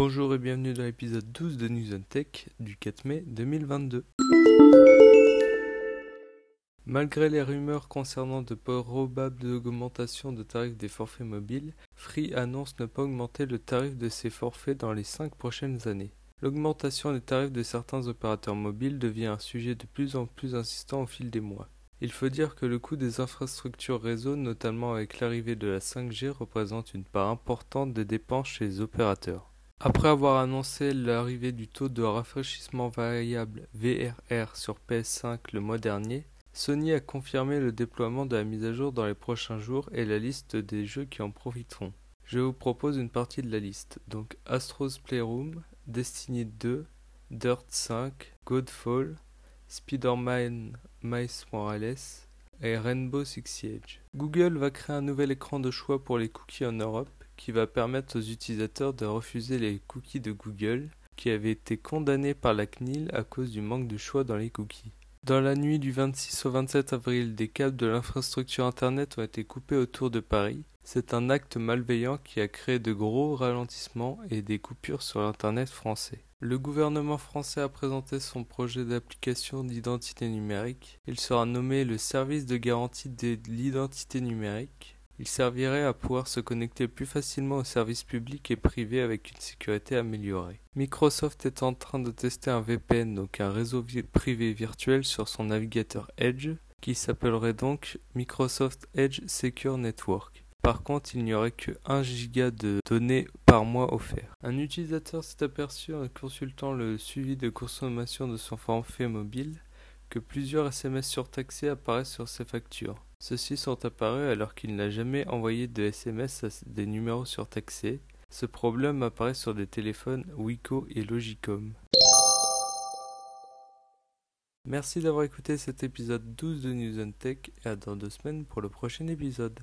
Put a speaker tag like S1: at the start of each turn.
S1: Bonjour et bienvenue dans l'épisode 12 de News Tech du 4 mai 2022. Malgré les rumeurs concernant de probables augmentations de tarifs des forfaits mobiles, Free annonce ne pas augmenter le tarif de ses forfaits dans les 5 prochaines années. L'augmentation des tarifs de certains opérateurs mobiles devient un sujet de plus en plus insistant au fil des mois. Il faut dire que le coût des infrastructures réseau, notamment avec l'arrivée de la 5G, représente une part importante des dépenses chez les opérateurs. Après avoir annoncé l'arrivée du taux de rafraîchissement variable VRR sur PS5 le mois dernier, Sony a confirmé le déploiement de la mise à jour dans les prochains jours et la liste des jeux qui en profiteront. Je vous propose une partie de la liste, donc Astro's Playroom, Destiny 2, Dirt 5, Godfall, Spider-Man Miles Morales Google va créer un nouvel écran de choix pour les cookies en Europe qui va permettre aux utilisateurs de refuser les cookies de Google qui avaient été condamnés par la CNIL à cause du manque de choix dans les cookies. Dans la nuit du 26 au 27 avril, des câbles de l'infrastructure Internet ont été coupés autour de Paris. C'est un acte malveillant qui a créé de gros ralentissements et des coupures sur l'Internet français. Le gouvernement français a présenté son projet d'application d'identité numérique. Il sera nommé le service de garantie de l'identité numérique. Il servirait à pouvoir se connecter plus facilement aux services publics et privés avec une sécurité améliorée. Microsoft est en train de tester un VPN, donc un réseau privé virtuel sur son navigateur Edge, qui s'appellerait donc Microsoft Edge Secure Network. Par contre, il n'y aurait que 1 giga de données par mois offert. Un utilisateur s'est aperçu en consultant le suivi de consommation de son forfait mobile que plusieurs SMS surtaxés apparaissent sur ses factures. Ceux-ci sont apparus alors qu'il n'a jamais envoyé de SMS à des numéros surtaxés. Ce problème apparaît sur des téléphones Wico et Logicom. Merci d'avoir écouté cet épisode 12 de News Tech et à dans deux semaines pour le prochain épisode.